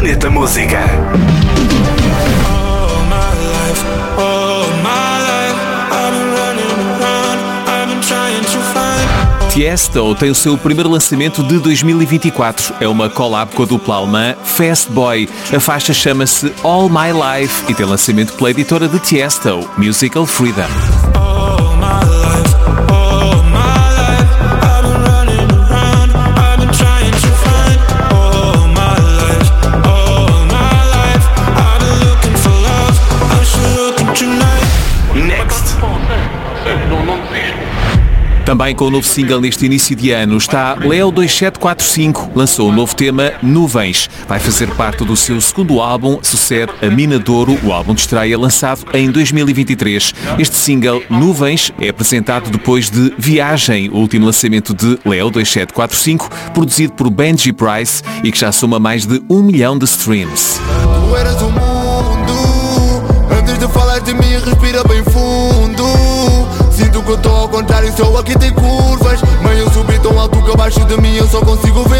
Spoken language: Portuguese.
Planeta Música. Tiesto tem o seu primeiro lançamento de 2024. É uma collab com a dupla alemã Fast Boy. A faixa chama-se All My Life e tem lançamento pela editora de Tiesto, Musical Freedom. Também com o novo single neste início de ano está Leo 2745, lançou o novo tema Nuvens. Vai fazer parte do seu segundo álbum, sucede a Mina Douro, o álbum de estreia lançado em 2023. Este single Nuvens é apresentado depois de Viagem, o último lançamento de Leo 2745, produzido por Benji Price e que já soma mais de um milhão de streams. Tu eras o mundo Antes de falar de mim respira bem fundo Sinto que eu tô ao contrário, só aqui tem curvas. Mas eu subi tão alto que abaixo de mim eu só consigo ver